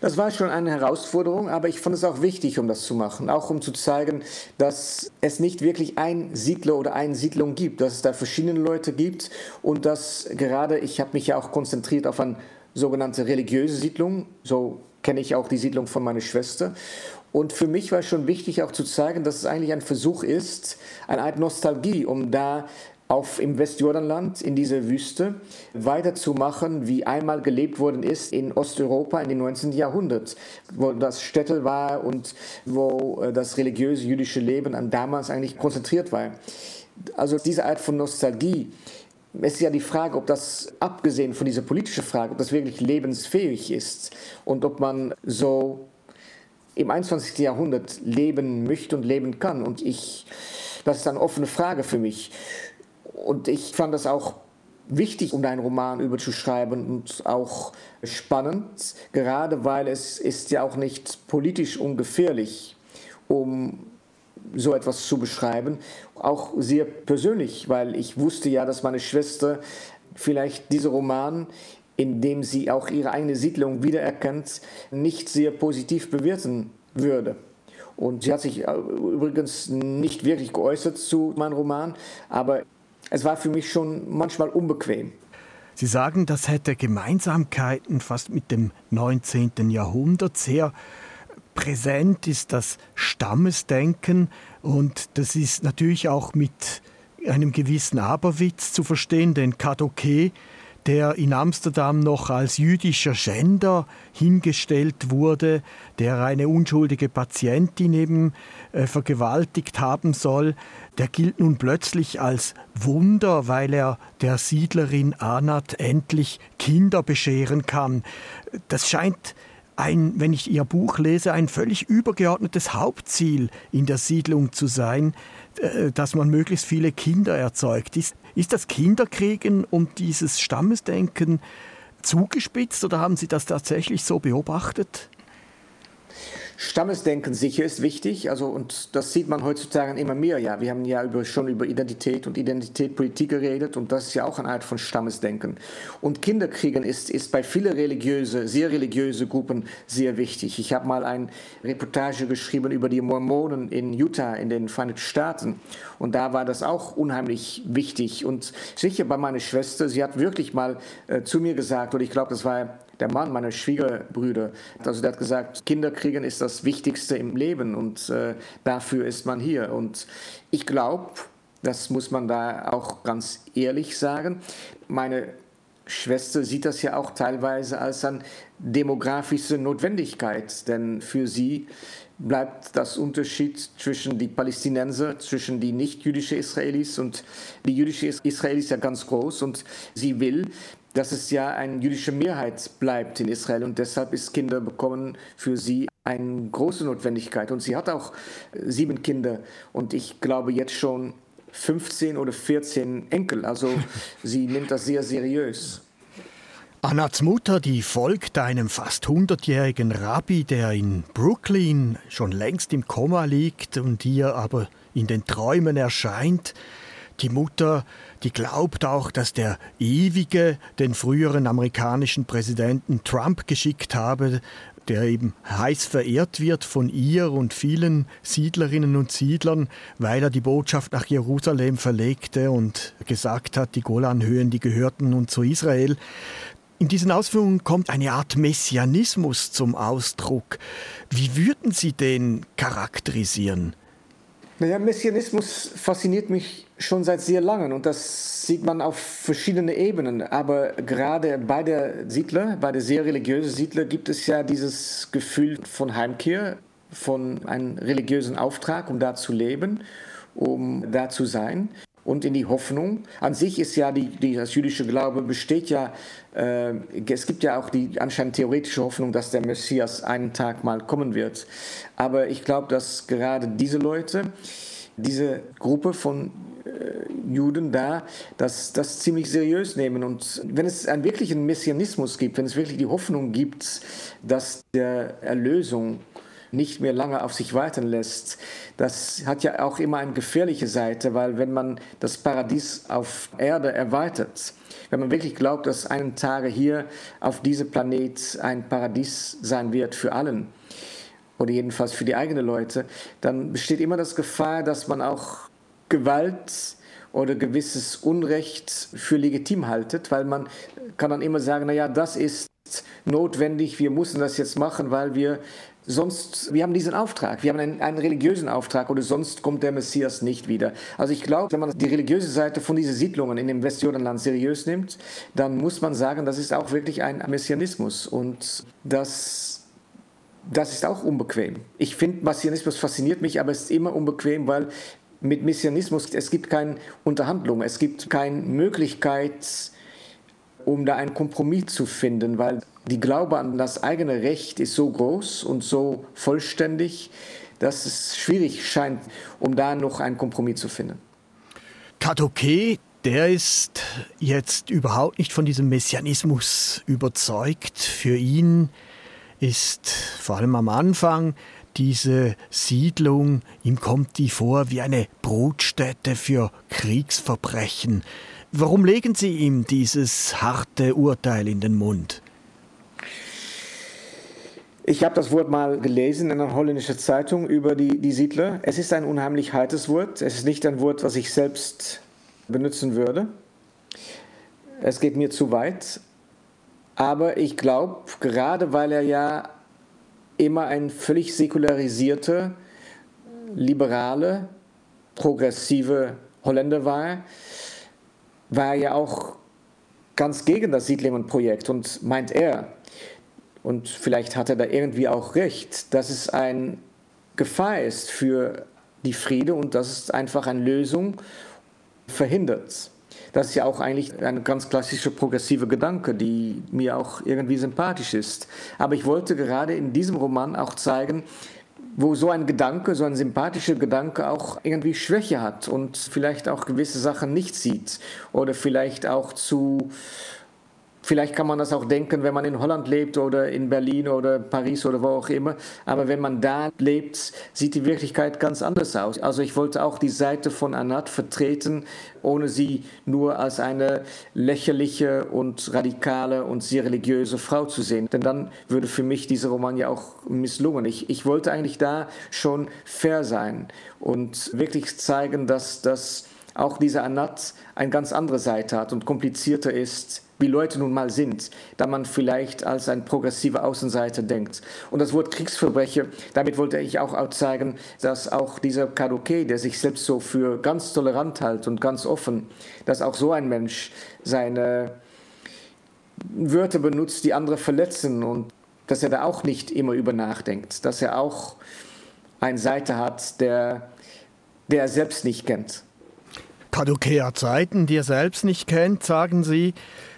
Das war schon eine Herausforderung, aber ich fand es auch wichtig, um das zu machen. Auch um zu zeigen, dass es nicht wirklich ein Siedler oder eine Siedlung gibt, dass es da verschiedene Leute gibt und dass gerade, ich habe mich ja auch konzentriert auf eine sogenannte religiöse Siedlung, so kenne ich auch die Siedlung von meiner Schwester. Und für mich war schon wichtig auch zu zeigen, dass es eigentlich ein Versuch ist, eine Art Nostalgie, um da auf im Westjordanland in dieser Wüste weiterzumachen, wie einmal gelebt worden ist in Osteuropa in den 19. Jahrhundert, wo das Städtel war und wo äh, das religiöse jüdische Leben an damals eigentlich konzentriert war. Also diese Art von Nostalgie, es ist ja die Frage, ob das, abgesehen von dieser politischen Frage, ob das wirklich lebensfähig ist und ob man so im 21. Jahrhundert leben möchte und leben kann. Und ich, das ist eine offene Frage für mich. Und ich fand das auch wichtig, um deinen Roman überzuschreiben und auch spannend, gerade weil es ist ja auch nicht politisch ungefährlich, um so etwas zu beschreiben. Auch sehr persönlich, weil ich wusste ja, dass meine Schwester vielleicht diesen Roman, in dem sie auch ihre eigene Siedlung wiedererkennt, nicht sehr positiv bewerten würde. Und sie hat sich äh, übrigens nicht wirklich geäußert zu meinem Roman, aber es war für mich schon manchmal unbequem.
Sie sagen, das hätte Gemeinsamkeiten fast mit dem 19. Jahrhundert. Sehr präsent ist das Stammesdenken und das ist natürlich auch mit einem gewissen Aberwitz zu verstehen, denn Kadoke der in Amsterdam noch als jüdischer Schänder hingestellt wurde, der eine unschuldige Patientin eben äh, vergewaltigt haben soll, der gilt nun plötzlich als Wunder, weil er der Siedlerin Anat endlich Kinder bescheren kann. Das scheint ein, wenn ich Ihr Buch lese, ein völlig übergeordnetes Hauptziel in der Siedlung zu sein, äh, dass man möglichst viele Kinder erzeugt. Ist, ist das Kinderkriegen um dieses Stammesdenken zugespitzt oder haben Sie das tatsächlich so beobachtet?
Stammesdenken sicher ist wichtig, also und das sieht man heutzutage immer mehr. Ja, wir haben ja über, schon über Identität und Identitätpolitik geredet und das ist ja auch eine Art von Stammesdenken. Und Kinderkriegen ist, ist bei vielen religiöse, sehr religiöse Gruppen sehr wichtig. Ich habe mal eine Reportage geschrieben über die Mormonen in Utah in den Vereinigten Staaten und da war das auch unheimlich wichtig und sicher bei meiner Schwester, sie hat wirklich mal äh, zu mir gesagt, und ich glaube, das war der Mann meiner Schwiegerbrüder. Also der hat gesagt, Kinder kriegen ist das Wichtigste im Leben und äh, dafür ist man hier. Und ich glaube, das muss man da auch ganz ehrlich sagen, meine Schwester sieht das ja auch teilweise als eine demografische Notwendigkeit, denn für sie bleibt das Unterschied zwischen die Palästinenser, zwischen die nicht-jüdischen Israelis und die jüdischen Israelis ja ganz groß und sie will, dass es ja eine jüdische Mehrheit bleibt in Israel und deshalb ist Kinder bekommen für sie eine große Notwendigkeit. Und sie hat auch äh, sieben Kinder und ich glaube jetzt schon 15 oder 14 Enkel. Also sie nimmt das sehr seriös.
Annats Mutter, die folgt einem fast hundertjährigen Rabbi, der in Brooklyn schon längst im Koma liegt und ihr aber in den Träumen erscheint. Die Mutter, die glaubt auch, dass der Ewige den früheren amerikanischen Präsidenten Trump geschickt habe, der eben heiß verehrt wird von ihr und vielen Siedlerinnen und Siedlern, weil er die Botschaft nach Jerusalem verlegte und gesagt hat, die Golanhöhen, die gehörten nun zu Israel. In diesen Ausführungen kommt eine Art Messianismus zum Ausdruck. Wie würden Sie den charakterisieren?
Naja, Messianismus fasziniert mich schon seit sehr langem und das sieht man auf verschiedenen Ebenen. Aber gerade bei der Siedler, bei der sehr religiösen Siedler gibt es ja dieses Gefühl von Heimkehr, von einem religiösen Auftrag, um da zu leben, um da zu sein und in die Hoffnung. An sich ist ja die, die das jüdische Glaube besteht ja, äh, es gibt ja auch die anscheinend theoretische Hoffnung, dass der Messias einen Tag mal kommen wird. Aber ich glaube, dass gerade diese Leute, diese Gruppe von Juden da, das, das ziemlich seriös nehmen. Und wenn es einen wirklichen Messianismus gibt, wenn es wirklich die Hoffnung gibt, dass der Erlösung nicht mehr lange auf sich warten lässt. Das hat ja auch immer eine gefährliche Seite, weil wenn man das Paradies auf Erde erweitert, wenn man wirklich glaubt, dass einen Tage hier auf diesem Planet ein Paradies sein wird für allen, oder jedenfalls für die eigenen Leute, dann besteht immer das Gefahr, dass man auch Gewalt oder gewisses Unrecht für legitim haltet, weil man kann dann immer sagen, naja, das ist notwendig, wir müssen das jetzt machen, weil wir Sonst, wir haben diesen Auftrag, wir haben einen, einen, religiösen Auftrag oder sonst kommt der Messias nicht wieder. Also ich glaube, wenn man die religiöse Seite von diesen Siedlungen in dem Westjordanland seriös nimmt, dann muss man sagen, das ist auch wirklich ein Messianismus und das, das ist auch unbequem. Ich finde, Messianismus fasziniert mich, aber es ist immer unbequem, weil mit Messianismus, es gibt keine Unterhandlung, es gibt keine Möglichkeit, um da einen Kompromiss zu finden, weil die Glaube an das eigene Recht ist so groß und so vollständig, dass es schwierig scheint, um da noch einen Kompromiss zu finden.
Kadoke, der ist jetzt überhaupt nicht von diesem Messianismus überzeugt. Für ihn ist vor allem am Anfang diese Siedlung, ihm kommt die vor wie eine Brutstätte für Kriegsverbrechen. Warum legen Sie ihm dieses harte Urteil in den Mund?
Ich habe das Wort mal gelesen in einer holländischen Zeitung über die, die Siedler. Es ist ein unheimlich heites Wort. Es ist nicht ein Wort, was ich selbst benutzen würde. Es geht mir zu weit. Aber ich glaube, gerade weil er ja immer ein völlig säkularisierte, liberale, progressive Holländer war, war er ja auch ganz gegen das Siedlingenprojekt und meint er, und vielleicht hat er da irgendwie auch recht, dass es eine Gefahr ist für die Friede und dass es einfach eine Lösung verhindert. Das ist ja auch eigentlich ein ganz klassischer progressiver Gedanke, die mir auch irgendwie sympathisch ist. Aber ich wollte gerade in diesem Roman auch zeigen, wo so ein Gedanke, so ein sympathischer Gedanke auch irgendwie Schwäche hat und vielleicht auch gewisse Sachen nicht sieht oder vielleicht auch zu Vielleicht kann man das auch denken, wenn man in Holland lebt oder in Berlin oder Paris oder wo auch immer. Aber wenn man da lebt, sieht die Wirklichkeit ganz anders aus. Also ich wollte auch die Seite von Anat vertreten, ohne sie nur als eine lächerliche und radikale und sehr religiöse Frau zu sehen. Denn dann würde für mich dieser Roman ja auch misslungen. Ich, ich wollte eigentlich da schon fair sein und wirklich zeigen, dass das auch diese Anat eine ganz andere Seite hat und komplizierter ist wie Leute nun mal sind, da man vielleicht als ein progressiver Außenseiter denkt. Und das Wort Kriegsverbrecher, damit wollte ich auch zeigen, dass auch dieser Kadoke, der sich selbst so für ganz tolerant hält und ganz offen, dass auch so ein Mensch seine Wörter benutzt, die andere verletzen und dass er da auch nicht immer über nachdenkt, dass er auch eine Seite hat, der, der er selbst nicht kennt.
Kadokea Zeiten, die er selbst nicht kennt, sagen Sie.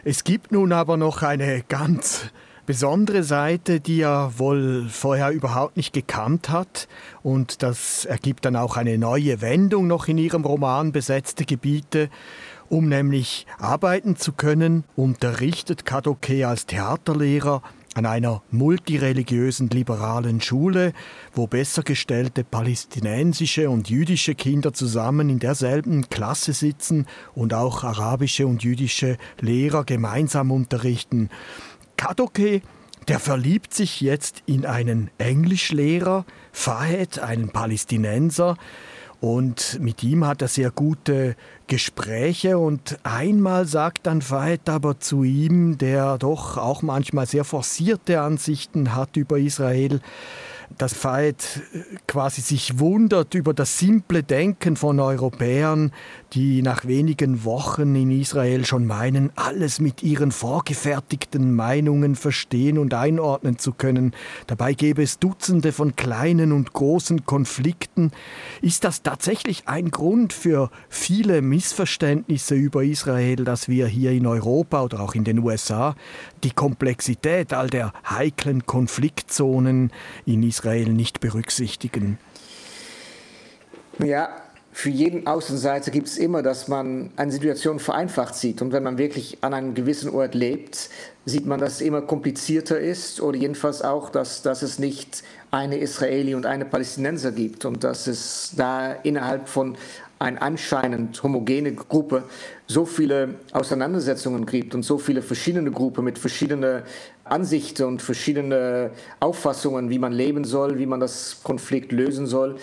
Es gibt nun aber noch eine ganz besondere Seite, die er wohl vorher überhaupt nicht gekannt hat. Und das ergibt dann auch eine neue Wendung noch in ihrem Roman Besetzte Gebiete. Um nämlich arbeiten zu können, unterrichtet Kadoke als Theaterlehrer an einer multireligiösen liberalen Schule, wo besser gestellte palästinensische und jüdische Kinder zusammen in derselben Klasse sitzen und auch arabische und jüdische Lehrer gemeinsam unterrichten. Kadoke, der verliebt sich jetzt in einen Englischlehrer, Fahed, einen Palästinenser, und mit ihm hat er sehr gute Gespräche. Und einmal sagt dann Fahed aber zu ihm, der doch auch manchmal sehr forcierte Ansichten hat über Israel, dass Fahed quasi sich wundert über das simple Denken von Europäern, die nach wenigen Wochen in Israel schon meinen, alles mit ihren vorgefertigten Meinungen verstehen und einordnen zu können. Dabei gäbe es Dutzende von kleinen und großen Konflikten. Ist das tatsächlich ein Grund für viele Missverständnisse über Israel, dass wir hier in Europa oder auch in den USA die Komplexität all der heiklen Konfliktzonen in Israel nicht berücksichtigen?
Ja, für jeden Außenseiter gibt es immer, dass man eine Situation vereinfacht sieht. Und wenn man wirklich an einem gewissen Ort lebt, sieht man, dass es immer komplizierter ist oder jedenfalls auch, dass, dass es nicht eine Israeli und eine Palästinenser gibt und dass es da innerhalb von einer anscheinend homogene Gruppe so viele Auseinandersetzungen gibt und so viele verschiedene Gruppen mit verschiedenen Ansichten und verschiedenen Auffassungen, wie man leben soll, wie man das Konflikt lösen soll.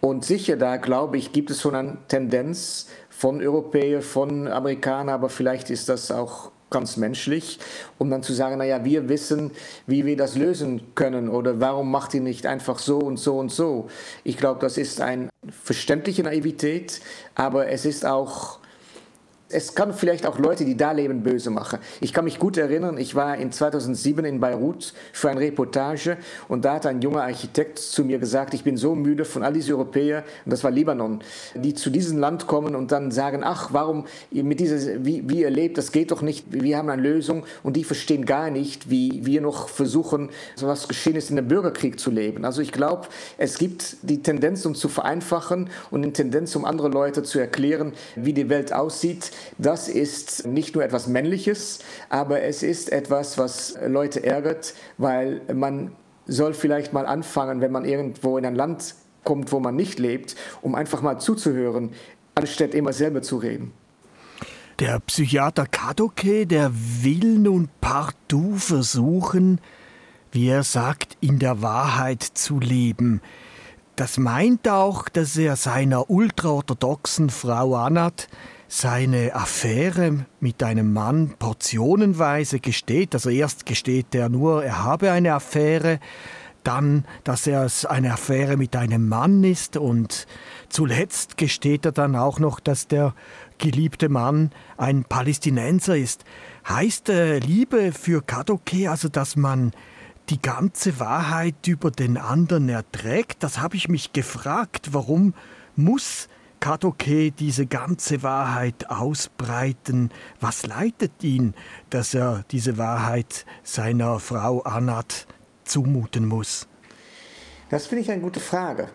Und sicher, da glaube ich, gibt es schon eine Tendenz von Europäern, von Amerikanern, aber vielleicht ist das auch ganz menschlich, um dann zu sagen, naja, wir wissen, wie wir das lösen können oder warum macht ihr nicht einfach so und so und so. Ich glaube, das ist eine verständliche Naivität, aber es ist auch es kann vielleicht auch Leute, die da leben, böse machen. Ich kann mich gut erinnern, ich war in 2007 in Beirut für eine Reportage und da hat ein junger Architekt zu mir gesagt, ich bin so müde von all diesen Europäern, und das war Libanon, die zu diesem Land kommen und dann sagen, ach, warum mit dieser, wie, wie ihr lebt, das geht doch nicht, wir haben eine Lösung und die verstehen gar nicht, wie wir noch versuchen, so was geschehen ist, in einem Bürgerkrieg zu leben. Also ich glaube, es gibt die Tendenz, um zu vereinfachen und eine Tendenz, um andere Leute zu erklären, wie die Welt aussieht, das ist nicht nur etwas Männliches, aber es ist etwas, was Leute ärgert, weil man soll vielleicht mal anfangen, wenn man irgendwo in ein Land kommt, wo man nicht lebt, um einfach mal zuzuhören, anstatt immer selber zu reden.
Der Psychiater Kadoke, der will nun partout versuchen, wie er sagt, in der Wahrheit zu leben. Das meint auch, dass er seiner ultraorthodoxen Frau Anat seine Affäre mit einem Mann portionenweise gesteht. Also erst gesteht er nur, er habe eine Affäre, dann, dass er eine Affäre mit einem Mann ist und zuletzt gesteht er dann auch noch, dass der geliebte Mann ein Palästinenser ist. Heißt äh, Liebe für Kadoke also, dass man die ganze Wahrheit über den anderen erträgt? Das habe ich mich gefragt. Warum muss Kadoke diese ganze Wahrheit ausbreiten? Was leitet ihn, dass er diese Wahrheit seiner Frau Anat zumuten muss?
Das finde ich eine gute Frage.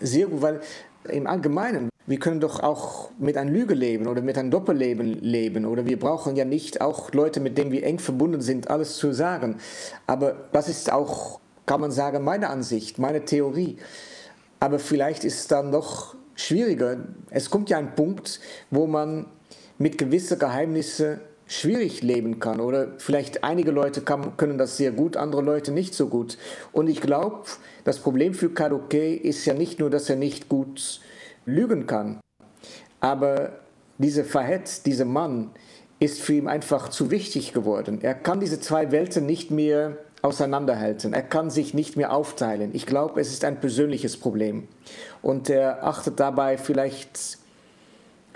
Sehr gut, weil im Allgemeinen, Wir können doch auch mit einer Lüge leben oder mit einem Doppelleben leben oder wir brauchen ja nicht auch Leute, mit denen wir eng verbunden sind, alles zu sagen. Aber das ist auch, kann man sagen, meine Ansicht, meine Theorie. Aber vielleicht ist dann noch schwieriger. Es kommt ja ein Punkt, wo man mit gewissen Geheimnissen schwierig leben kann. Oder vielleicht einige Leute kann, können das sehr gut, andere Leute nicht so gut. Und ich glaube, das Problem für Kadoke ist ja nicht nur, dass er nicht gut lügen kann. Aber dieser Verhet, dieser Mann, ist für ihn einfach zu wichtig geworden. Er kann diese zwei Welten nicht mehr auseinanderhalten. Er kann sich nicht mehr aufteilen. Ich glaube, es ist ein persönliches Problem. Und er achtet dabei vielleicht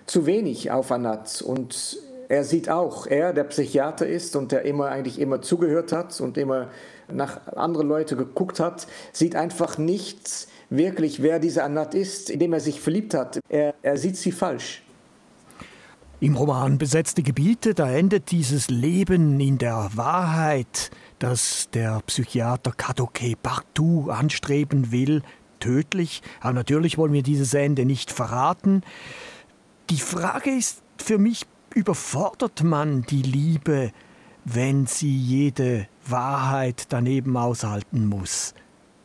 zu wenig auf Anat. Und er sieht auch, er, der Psychiater ist und der immer eigentlich immer zugehört hat und immer nach andere Leute geguckt hat, sieht einfach nicht, wirklich, wer dieser Anat ist, indem er sich verliebt hat. Er, er sieht sie falsch.
Im Roman Besetzte Gebiete, da endet dieses Leben in der Wahrheit, das der Psychiater Kadoke partout anstreben will, tödlich. Aber natürlich wollen wir dieses Ende nicht verraten. Die Frage ist für mich, überfordert man die Liebe, wenn sie jede Wahrheit daneben aushalten muss?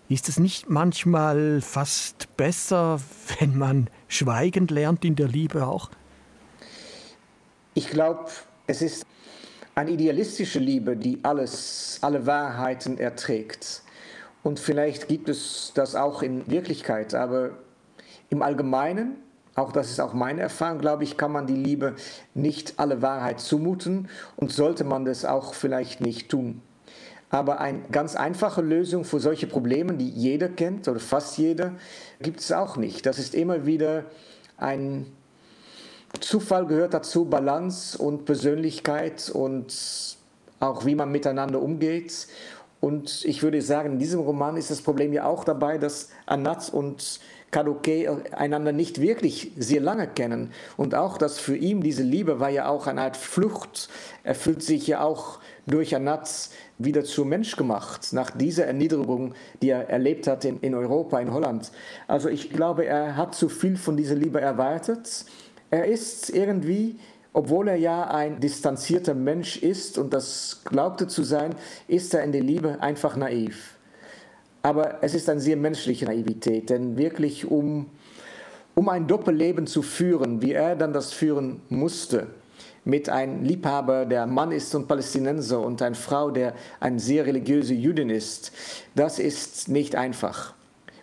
Ist es nicht manchmal fast besser, wenn man schweigend lernt in der Liebe auch?
Ich glaube, es ist eine idealistische Liebe, die alles, alle Wahrheiten erträgt. Und vielleicht gibt es das auch in Wirklichkeit, aber im Allgemeinen, auch das ist auch meine Erfahrung, glaube ich, kann man die Liebe nicht alle Wahrheit zumuten und sollte man das auch vielleicht nicht tun. Aber eine ganz einfache Lösung für solche Probleme, die jeder kennt oder fast jeder, gibt es auch nicht. Das ist immer wieder ein Zufall gehört dazu, Balance und Persönlichkeit und auch wie man miteinander umgeht. Und ich würde sagen, in diesem Roman ist das Problem ja auch dabei, dass Anat und Kadoke einander nicht wirklich sehr lange kennen. Und auch, dass für ihn diese Liebe war ja auch eine Art Flucht. Er fühlt sich ja auch durch Anat wieder zu Mensch gemacht, nach dieser Erniedrigung, die er erlebt hat in, in Europa, in Holland. Also ich glaube, er hat zu viel von dieser Liebe erwartet. Er ist irgendwie, obwohl er ja ein distanzierter Mensch ist und das glaubte zu sein, ist er in der Liebe einfach naiv. Aber es ist eine sehr menschliche Naivität, denn wirklich um, um ein Doppelleben zu führen, wie er dann das führen musste, mit einem Liebhaber, der Mann ist und Palästinenser und einer Frau, der eine sehr religiöse Jüdin ist. Das ist nicht einfach.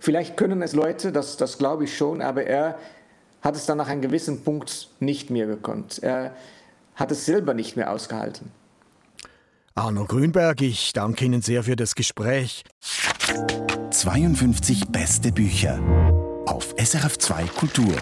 Vielleicht können es Leute, das, das glaube ich schon, aber er hat es dann nach einem gewissen Punkt nicht mehr gekonnt. Er hat es selber nicht mehr ausgehalten.
Arno Grünberg, ich danke Ihnen sehr für das Gespräch.
52 beste Bücher auf SRF2 Kultur.